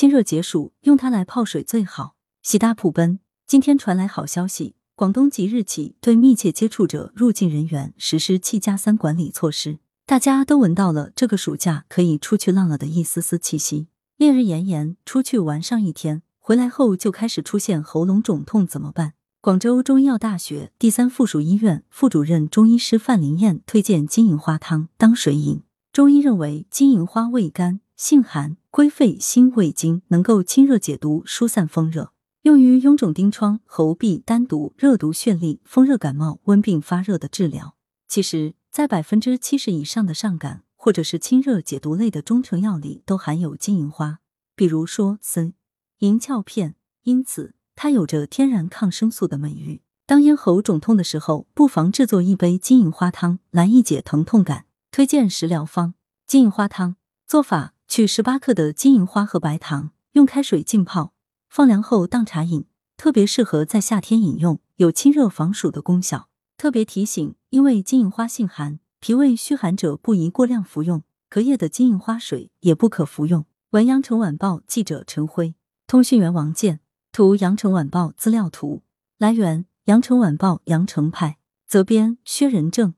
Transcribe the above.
清热解暑，用它来泡水最好。喜大普奔，今天传来好消息，广东即日起对密切接触者入境人员实施七加三管理措施。大家都闻到了这个暑假可以出去浪了的一丝丝气息。烈日炎炎，出去玩上一天，回来后就开始出现喉咙肿痛，怎么办？广州中医药大学第三附属医院副主任中医师范林燕推荐金银花汤当水饮。中医认为，金银花味甘，性寒，归肺心胃经，能够清热解毒、疏散风热，用于臃肿疔疮、喉痹、丹毒、热毒眩痢、风热感冒、温病发热的治疗。其实，在百分之七十以上的上感或者是清热解毒类的中成药里，都含有金银花，比如说参、银翘片，因此它有着天然抗生素的美誉。当咽喉肿痛的时候，不妨制作一杯金银花汤来一解疼痛感。推荐食疗方：金银花汤。做法：取十八克的金银花和白糖，用开水浸泡，放凉后当茶饮，特别适合在夏天饮用，有清热防暑的功效。特别提醒：因为金银花性寒，脾胃虚寒者不宜过量服用，隔夜的金银花水也不可服用。文阳城晚报记者陈辉，通讯员王健，图阳城晚报资料图，来源：阳城晚报阳城派，责编：薛仁正。